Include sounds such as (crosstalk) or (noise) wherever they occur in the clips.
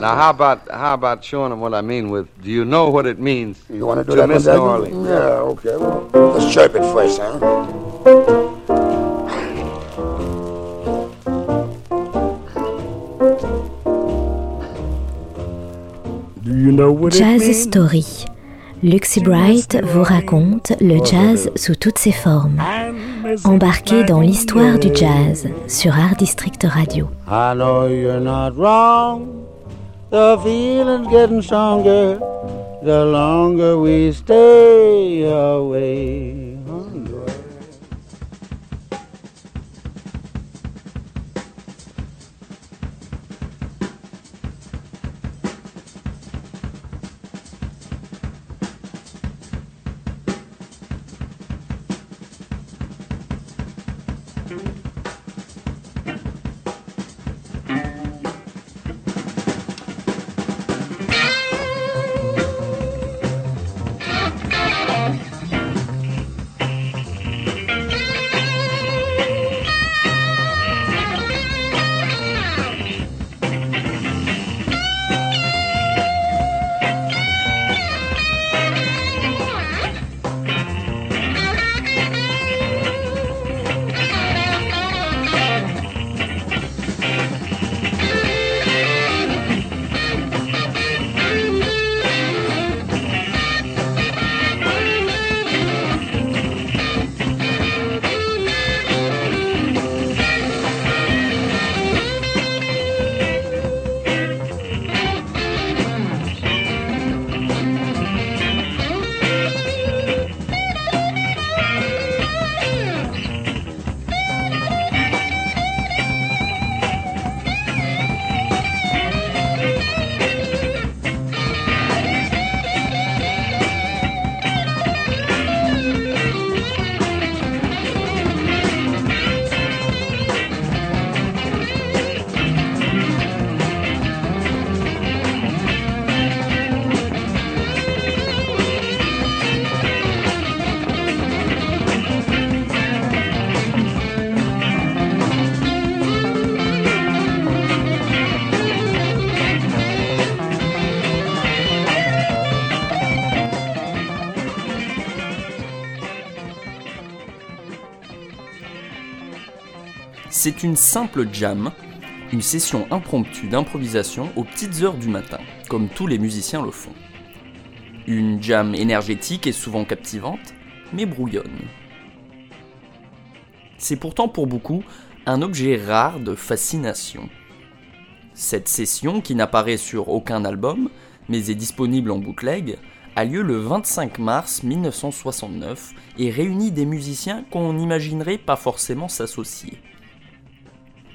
Now, how about how about showing them what I mean with? Do you know what it means? You want to do to that Miss New? Orleans? Yeah, okay. Well, let's chirp it first, huh? Do you know what it Jazz means? Story. Luxy Bright vous raconte le jazz sous toutes ses formes. Embarquez dans l'histoire du jazz sur Art District Radio. I know you're not wrong. The feeling's getting stronger the longer we stay away. C'est une simple jam, une session impromptue d'improvisation aux petites heures du matin, comme tous les musiciens le font. Une jam énergétique et souvent captivante, mais brouillonne. C'est pourtant pour beaucoup un objet rare de fascination. Cette session, qui n'apparaît sur aucun album, mais est disponible en bootleg, a lieu le 25 mars 1969 et réunit des musiciens qu'on n'imaginerait pas forcément s'associer.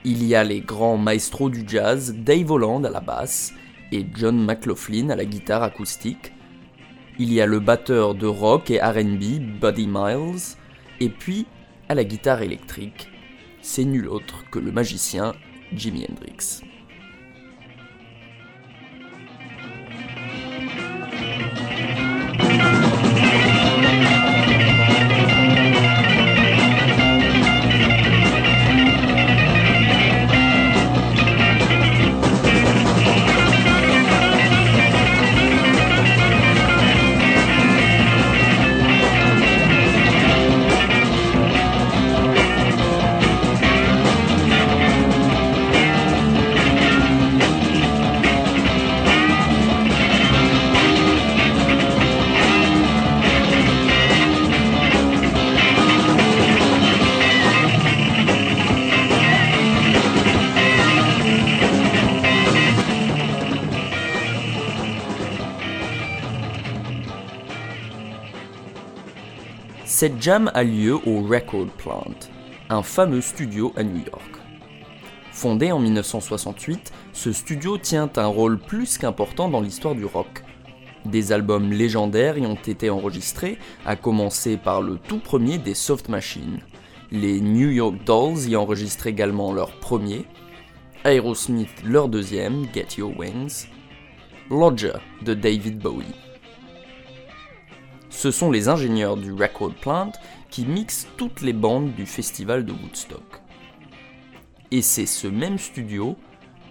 Il y a les grands maestros du jazz, Dave Holland à la basse et John McLaughlin à la guitare acoustique. Il y a le batteur de rock et RB, Buddy Miles, et puis à la guitare électrique, c'est nul autre que le magicien Jimi Hendrix. Cette jam a lieu au Record Plant, un fameux studio à New York. Fondé en 1968, ce studio tient un rôle plus qu'important dans l'histoire du rock. Des albums légendaires y ont été enregistrés, à commencer par le tout premier des Soft Machines. Les New York Dolls y enregistrent également leur premier, Aerosmith leur deuxième, Get Your Wings, Lodger de David Bowie. Ce sont les ingénieurs du Record Plant qui mixent toutes les bandes du festival de Woodstock. Et c'est ce même studio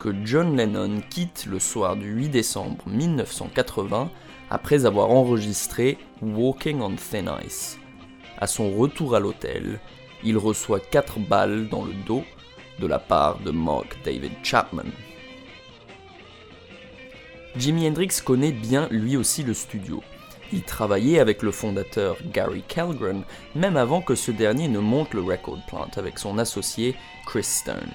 que John Lennon quitte le soir du 8 décembre 1980 après avoir enregistré Walking on Thin Ice. À son retour à l'hôtel, il reçoit 4 balles dans le dos de la part de Mark David Chapman. Jimi Hendrix connaît bien lui aussi le studio. Il travaillait avec le fondateur Gary Kellgren même avant que ce dernier ne monte le record plant avec son associé Chris Stone.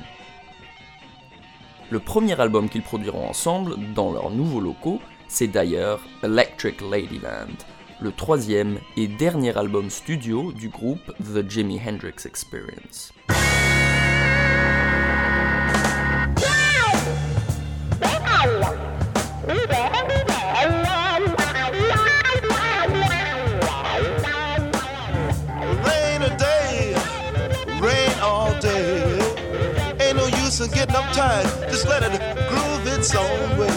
Le premier album qu'ils produiront ensemble dans leurs nouveaux locaux, c'est d'ailleurs Electric Ladyland, le troisième et dernier album studio du groupe The Jimi Hendrix Experience. Uptight. Just let it groove its own way.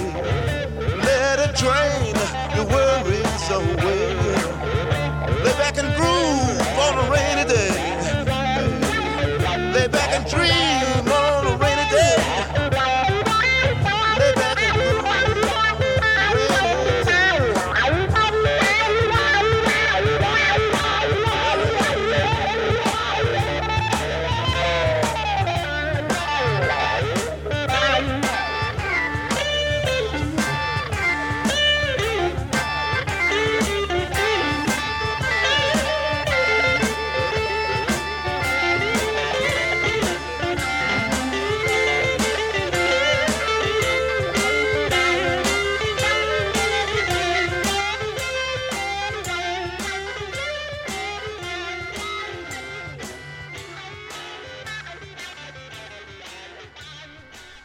Let it drain your worries away. Lay back and groove on a rainy day. Lay back and dream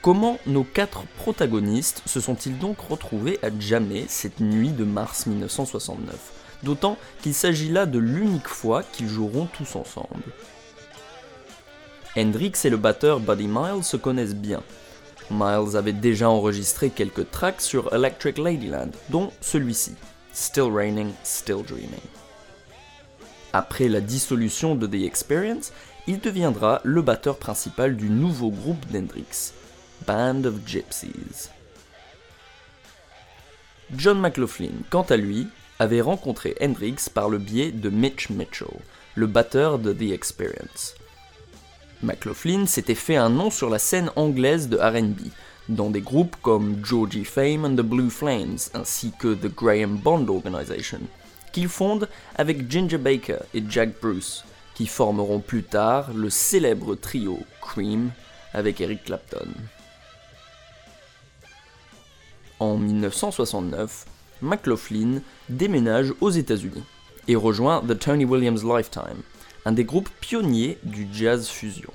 Comment nos quatre protagonistes se sont-ils donc retrouvés à jamais cette nuit de mars 1969 D'autant qu'il s'agit là de l'unique fois qu'ils joueront tous ensemble. Hendrix et le batteur Buddy Miles se connaissent bien. Miles avait déjà enregistré quelques tracks sur Electric Ladyland, dont celui-ci, Still Raining, Still Dreaming. Après la dissolution de The Experience, il deviendra le batteur principal du nouveau groupe d'Hendrix, Band of Gypsies. John McLaughlin, quant à lui, avait rencontré Hendrix par le biais de Mitch Mitchell, le batteur de The Experience. McLaughlin s'était fait un nom sur la scène anglaise de RB, dans des groupes comme Georgie Fame and the Blue Flames, ainsi que The Graham Bond Organization, qu'il fonde avec Ginger Baker et Jack Bruce, qui formeront plus tard le célèbre trio Cream avec Eric Clapton. En 1969, McLaughlin déménage aux États-Unis et rejoint The Tony Williams Lifetime, un des groupes pionniers du jazz fusion.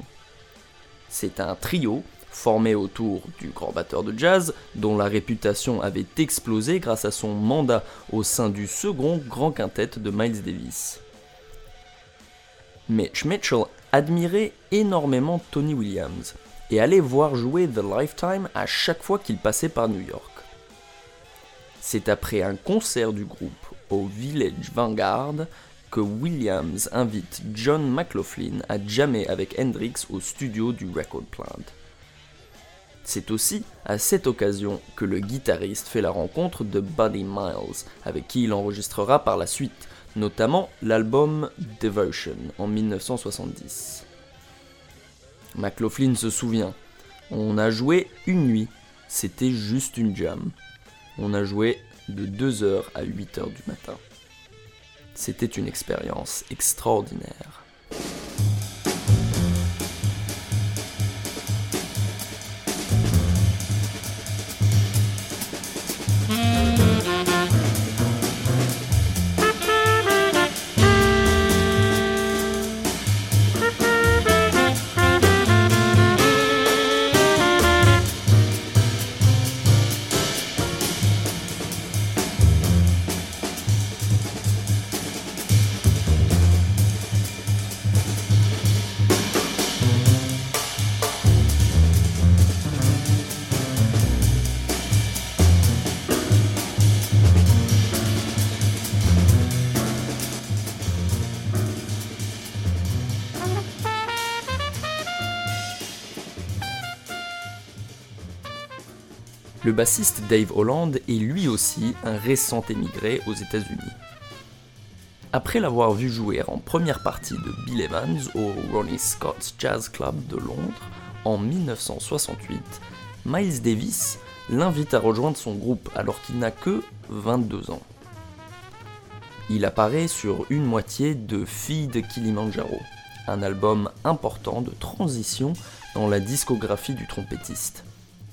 C'est un trio formé autour du grand batteur de jazz, dont la réputation avait explosé grâce à son mandat au sein du second grand quintet de Miles Davis. Mitch Mitchell admirait énormément Tony Williams et allait voir jouer The Lifetime à chaque fois qu'il passait par New York. C'est après un concert du groupe au Village Vanguard que Williams invite John McLaughlin à jammer avec Hendrix au studio du Record Plant. C'est aussi à cette occasion que le guitariste fait la rencontre de Buddy Miles, avec qui il enregistrera par la suite, notamment l'album Devotion en 1970. McLaughlin se souvient, on a joué une nuit, c'était juste une jam. On a joué de 2h à 8h du matin. C'était une expérience extraordinaire. Le bassiste Dave Holland est lui aussi un récent émigré aux États-Unis. Après l'avoir vu jouer en première partie de Bill Evans au Ronnie Scott's Jazz Club de Londres en 1968, Miles Davis l'invite à rejoindre son groupe alors qu'il n'a que 22 ans. Il apparaît sur une moitié de Fille de Kilimanjaro, un album important de transition dans la discographie du trompettiste,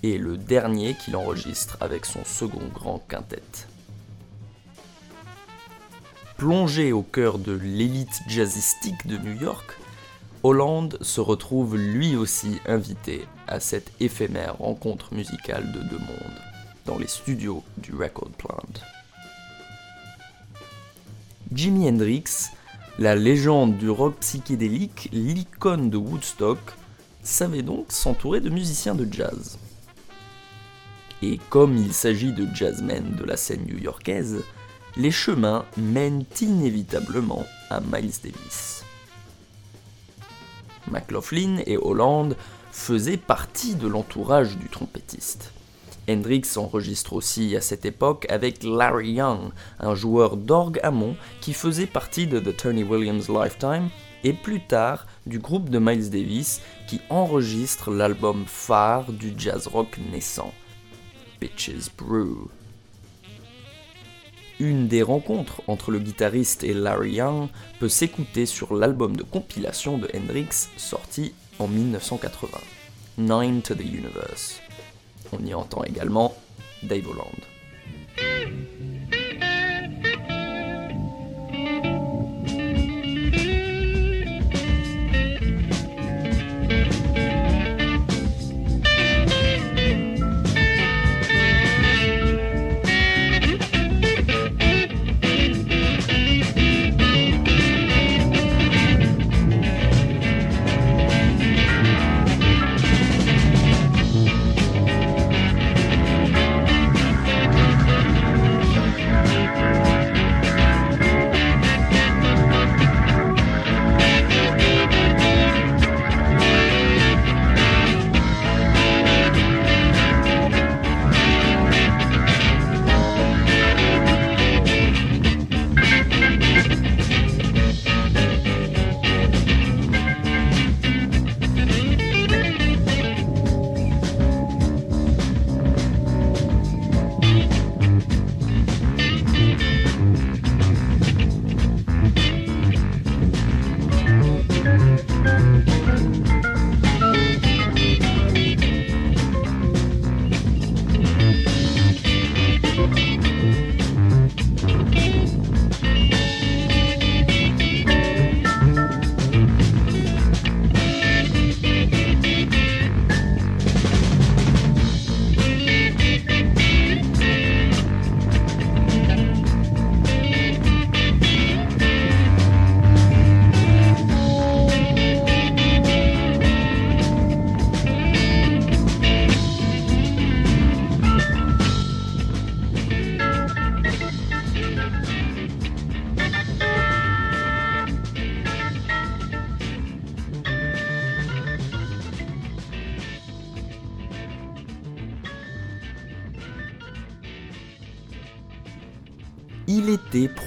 et le dernier qu'il enregistre avec son second grand quintet. Plongé au cœur de l'élite jazzistique de New York, Holland se retrouve lui aussi invité à cette éphémère rencontre musicale de deux mondes dans les studios du Record Plant. Jimi Hendrix, la légende du rock psychédélique, l'icône de Woodstock, savait donc s'entourer de musiciens de jazz. Et comme il s'agit de jazzmen de la scène new-yorkaise, les chemins mènent inévitablement à Miles Davis. McLaughlin et Holland faisaient partie de l'entourage du trompettiste. Hendrix enregistre aussi à cette époque avec Larry Young, un joueur d'orgue Hammond qui faisait partie de The Tony Williams Lifetime et plus tard du groupe de Miles Davis qui enregistre l'album phare du jazz rock naissant, Une des rencontres entre le guitariste et Larry Young peut s'écouter sur l'album de compilation de Hendrix sorti en 1980, Nine to the Universe. On y entend également Dave Holland.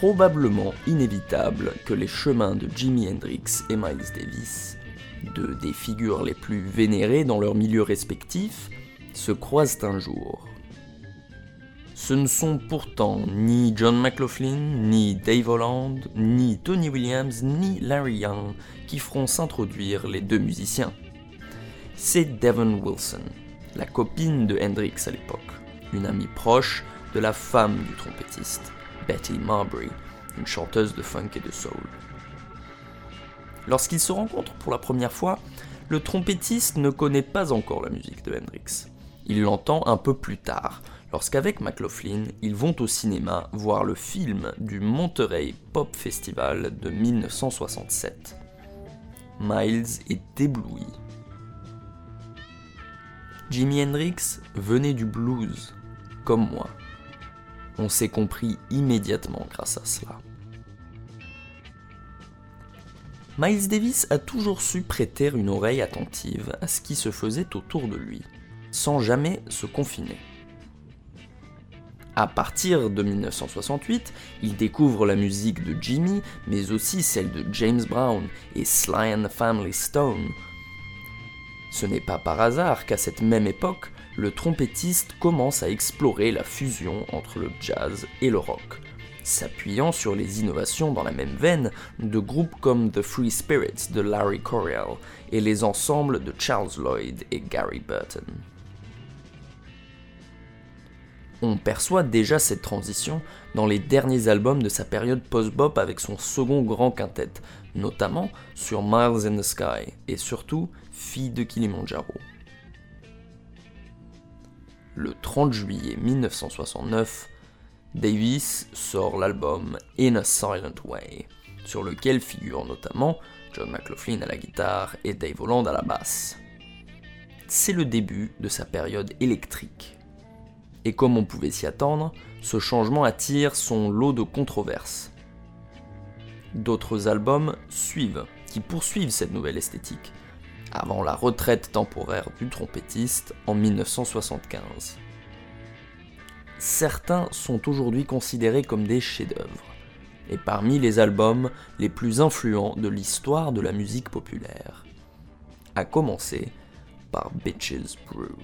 Probablement inévitable que les chemins de Jimi Hendrix et Miles Davis, deux des figures les plus vénérées dans leur milieu respectif, se croisent un jour. Ce ne sont pourtant ni John McLaughlin, ni Dave Holland, ni Tony Williams, ni Larry Young qui feront s'introduire les deux musiciens. C'est Devon Wilson, la copine de Hendrix à l'époque, une amie proche de la femme du trompettiste, Betty Marbury, une chanteuse de funk et de soul. Lorsqu'ils se rencontrent pour la première fois, le trompettiste ne connaît pas encore la musique de Hendrix. Il l'entend un peu plus tard, lorsqu'avec McLaughlin, ils vont au cinéma voir le film du Monterey Pop Festival de 1967. Miles est ébloui. Jimi Hendrix venait du blues, comme moi. On s'est compris immédiatement grâce à cela. Miles Davis a toujours su prêter une oreille attentive à ce qui se faisait autour de lui, sans jamais se confiner. À partir de 1968, il découvre la musique de Jimmy, mais aussi celle de James Brown et Sly and the Family Stone. Ce n'est pas par hasard qu'à cette même époque, le trompettiste commence à explorer la fusion entre le jazz et le rock, s'appuyant sur les innovations dans la même veine de groupes comme The Free Spirits de Larry Coryell et les ensembles de Charles Lloyd et Gary Burton. On perçoit déjà cette transition dans les derniers albums de sa période post-bop avec son second grand quintet, notamment sur Miles in the Sky et surtout Fille de Kilimanjaro. Le 30 juillet 1969, Davis sort l'album In a Silent Way, sur lequel figurent notamment John McLaughlin à la guitare et Dave Holland à la basse. C'est le début de sa période électrique. Et comme on pouvait s'y attendre, ce changement attire son lot de controverses. D'autres albums suivent, qui poursuivent cette nouvelle esthétique, avant la retraite temporaire du trompettiste en 1975. Certains sont aujourd'hui considérés comme des chefs-d'œuvre, et parmi les albums les plus influents de l'histoire de la musique populaire. À commencer par Bitches Brew.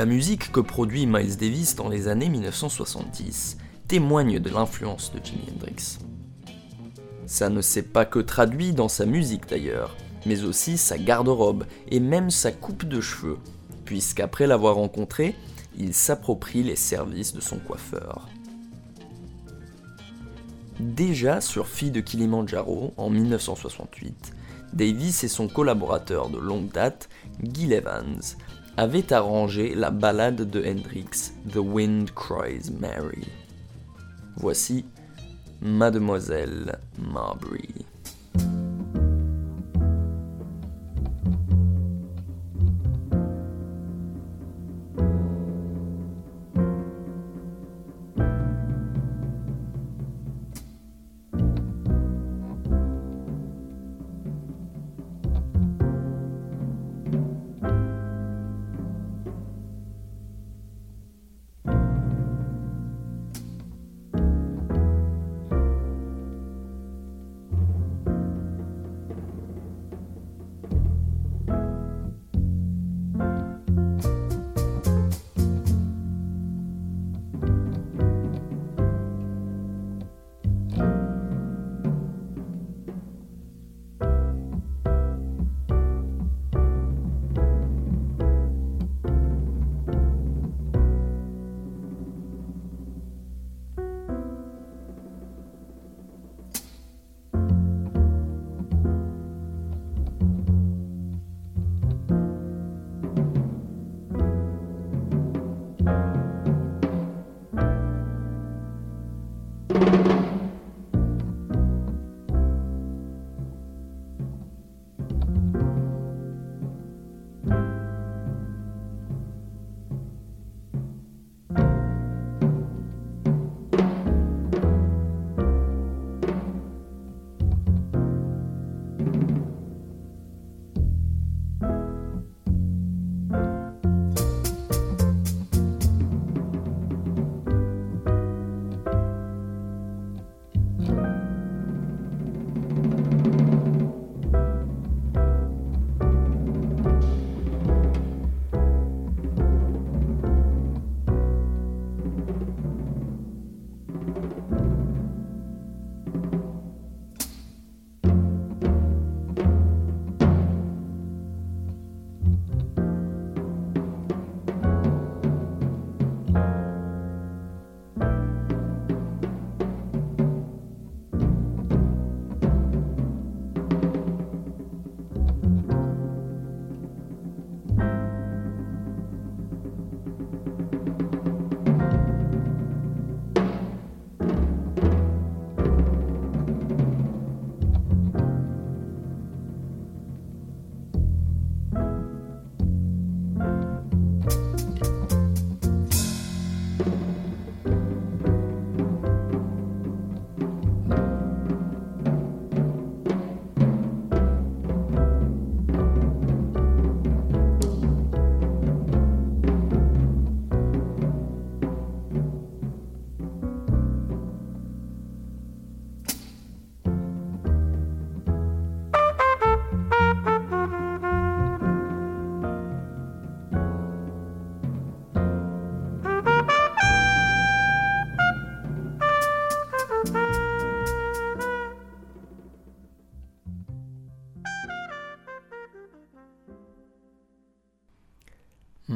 La musique que produit Miles Davis dans les années 1970 témoigne de l'influence de Jimi Hendrix. Ça ne s'est pas que traduit dans sa musique d'ailleurs, mais aussi sa garde-robe et même sa coupe de cheveux, puisqu'après l'avoir rencontré, il s'approprie les services de son coiffeur. Déjà sur Fille de Kilimanjaro en 1968, Davis et son collaborateur de longue date, Gil Evans, avaient arrangé la ballade de Hendrix, The Wind Cries Mary. Voici Mademoiselle Marbury.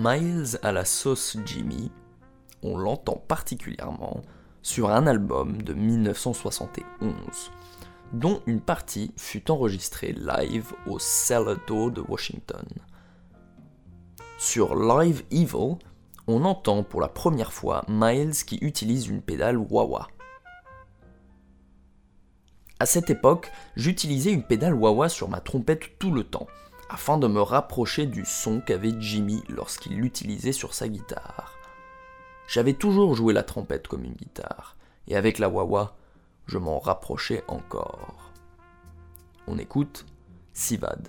Miles à la sauce Jimmy, on l'entend particulièrement sur un album de 1971, dont une partie fut enregistrée live au Door de Washington. Sur Live Evil, on entend pour la première fois Miles qui utilise une pédale wah-wah. À cette époque, j'utilisais une pédale wah-wah sur ma trompette tout le temps, afin de me rapprocher du son qu'avait Jimmy lorsqu'il l'utilisait sur sa guitare. J'avais toujours joué la trompette comme une guitare, et avec la wah je m'en rapprochais encore. On écoute Sivad.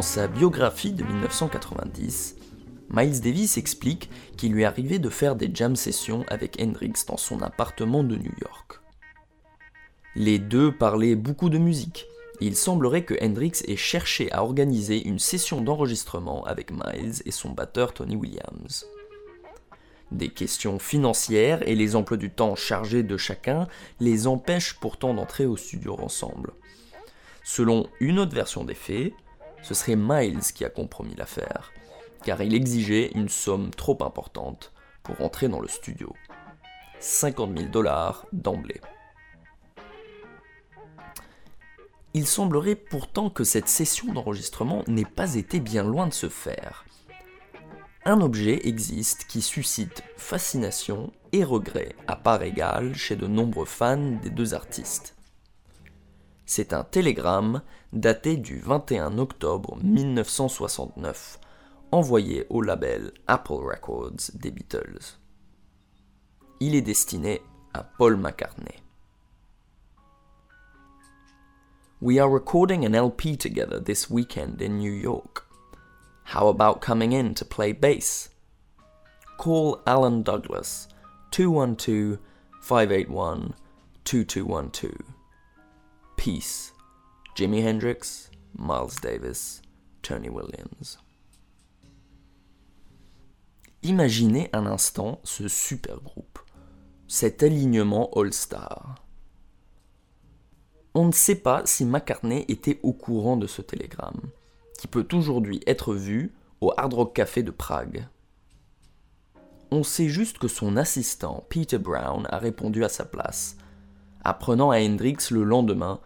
Dans sa biographie de 1990, Miles Davis explique qu'il lui arrivait de faire des jam sessions avec Hendrix dans son appartement de New York. Les deux parlaient beaucoup de musique. Il semblerait que Hendrix ait cherché à organiser une session d'enregistrement avec Miles et son batteur Tony Williams. Des questions financières et les emplois du temps chargés de chacun les empêchent pourtant d'entrer au studio ensemble. Selon une autre version des faits, ce serait Miles qui a compromis l'affaire, car il exigeait une somme trop importante pour entrer dans le studio. 50 000 dollars d'emblée. Il semblerait pourtant que cette session d'enregistrement n'ait pas été bien loin de se faire. Un objet existe qui suscite fascination et regret à part égale chez de nombreux fans des deux artistes. C'est un télégramme daté du 21 octobre 1969, envoyé au label Apple Records des Beatles. Il est destiné à Paul McCartney. We are recording an LP together this weekend in New York. How about coming in to play bass? Call Alan Douglas 212 581 2212. Peace. Jimi Hendrix, Miles Davis, Tony Williams. Imaginez un instant ce super groupe, cet alignement all-star. On ne sait pas si McCartney était au courant de ce télégramme, qui peut aujourd'hui être vu au Hard Rock Café de Prague. On sait juste que son assistant, Peter Brown, a répondu à sa place, apprenant à Hendrix le lendemain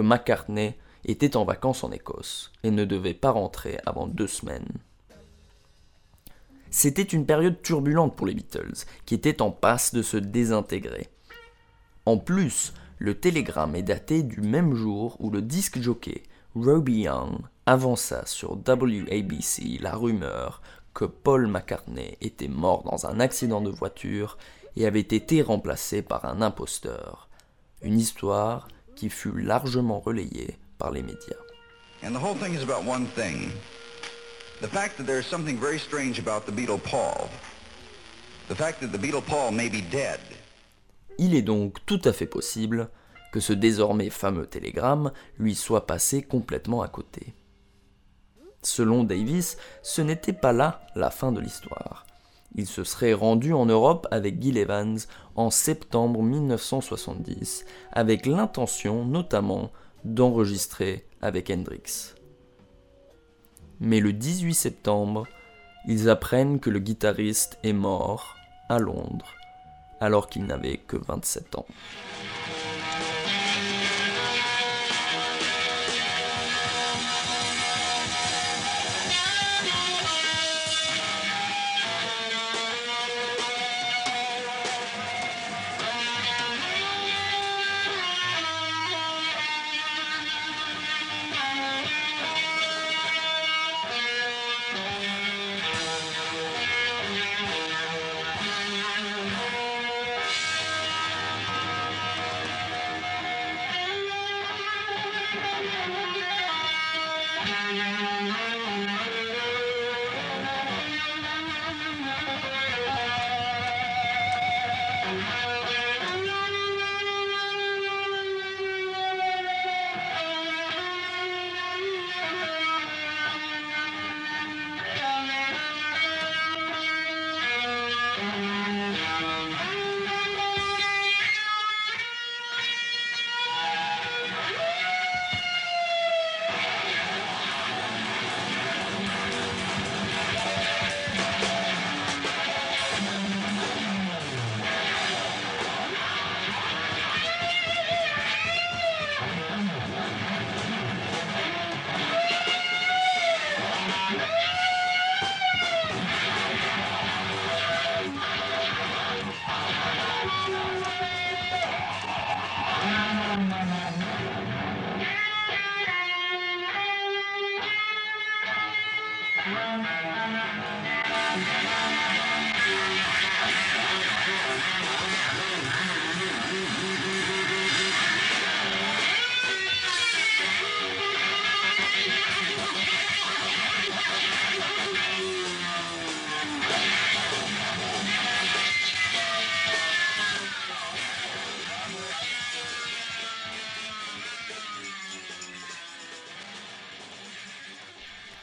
McCartney était en vacances en Écosse et ne devait pas rentrer avant deux semaines. C'était une période turbulente pour les Beatles, qui étaient en passe de se désintégrer. En plus, le télégramme est daté du même jour où le disque jockey Robbie Young avança sur WABC la rumeur que Paul McCartney était mort dans un accident de voiture et avait été remplacé par un imposteur. Une histoire qui fut largement relayée par les médias. And the whole thing is about one thing. The fact that there's something very strange about the Beatle Paul. The fact that the Beatle Paul may be dead. Il est donc tout à fait possible que ce désormais fameux télégramme lui soit passé complètement à côté. Selon Davis, ce n'était pas là la fin de l'histoire. Il se serait rendu en Europe avec Gil Evans en septembre 1970, avec l'intention notamment d'enregistrer avec Hendrix. Mais le 18 septembre, ils apprennent que le guitariste est mort à Londres alors qu'il n'avait que 27 ans.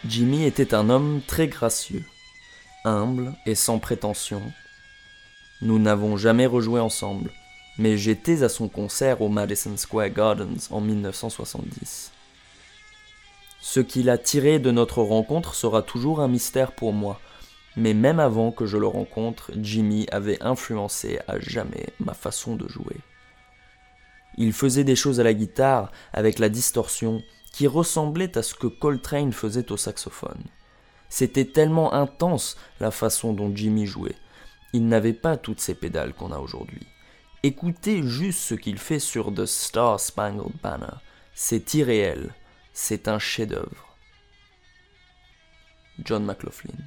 Jimmy était un homme très gracieux, humble et sans prétention. Nous n'avons jamais rejoué ensemble, mais j'étais à son concert au Madison Square Gardens en 1970. Ce qu'il a tiré de notre rencontre sera toujours un mystère pour moi, mais même avant que je le rencontre, Jimmy avait influencé à jamais ma façon de jouer. Il faisait des choses à la guitare avec la distorsion qui ressemblait à ce que Coltrane faisait au saxophone. C'était tellement intense la façon dont Jimmy jouait. Il n'avait pas toutes ces pédales qu'on a aujourd'hui. Écoutez juste ce qu'il fait sur The Star Spangled Banner. C'est irréel. C'est un chef-d'œuvre. John McLaughlin.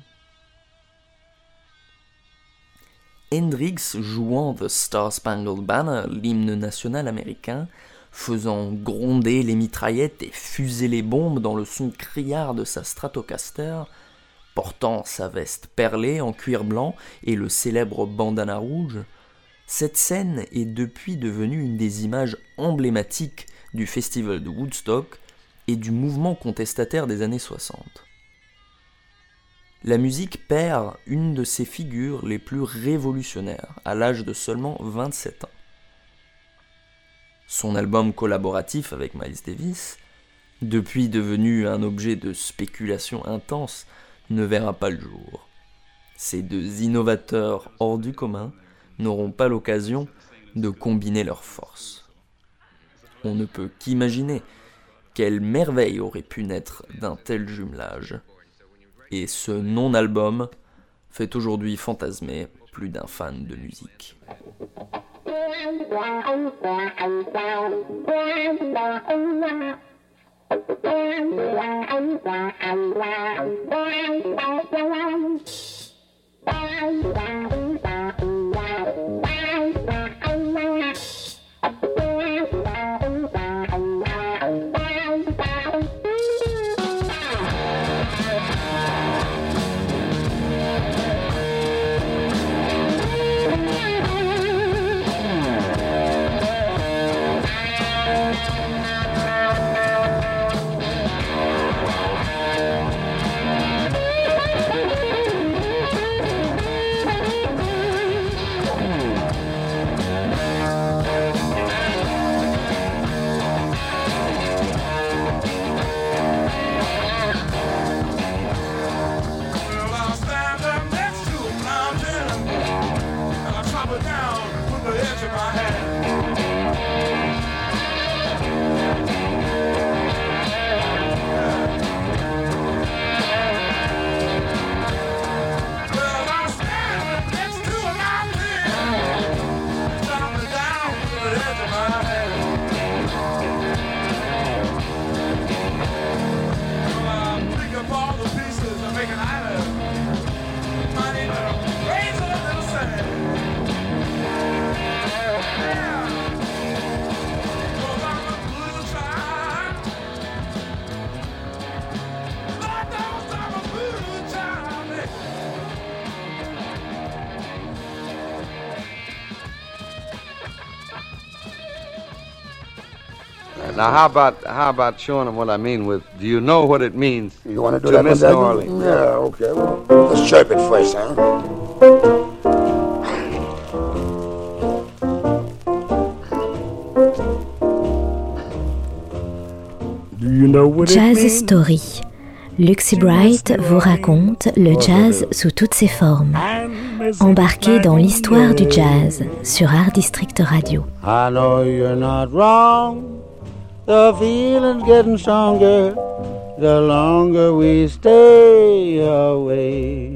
Hendrix jouant The Star Spangled Banner, l'hymne national américain, faisant gronder les mitraillettes et fuser les bombes dans le son criard de sa Stratocaster, portant sa veste perlée en cuir blanc et le célèbre bandana rouge, cette scène est depuis devenue une des images emblématiques du festival de Woodstock et du mouvement contestataire des années 60. La musique perd une de ses figures les plus révolutionnaires à l'âge de seulement 27 ans. Son album collaboratif avec Miles Davis, depuis devenu un objet de spéculation intense, ne verra pas le jour. Ces deux innovateurs hors du commun n'auront pas l'occasion de combiner leurs forces. On ne peut qu'imaginer quelle merveille aurait pu naître d'un tel jumelage. Et ce non-album fait aujourd'hui fantasmer plus d'un fan de musique. (laughs) Bye. Now, how about how about showing them what I mean with? Do you know what it means You want to do to that miss New? Orleans? Yeah, okay. Well, let's chirp it first, huh? Do you know what it Jazz means? Story. Luxy Bright vous raconte le jazz sous toutes ses formes. Embarqué dans l'histoire du jazz sur Art District Radio. I know you're not wrong. The feeling's getting stronger the longer we stay away.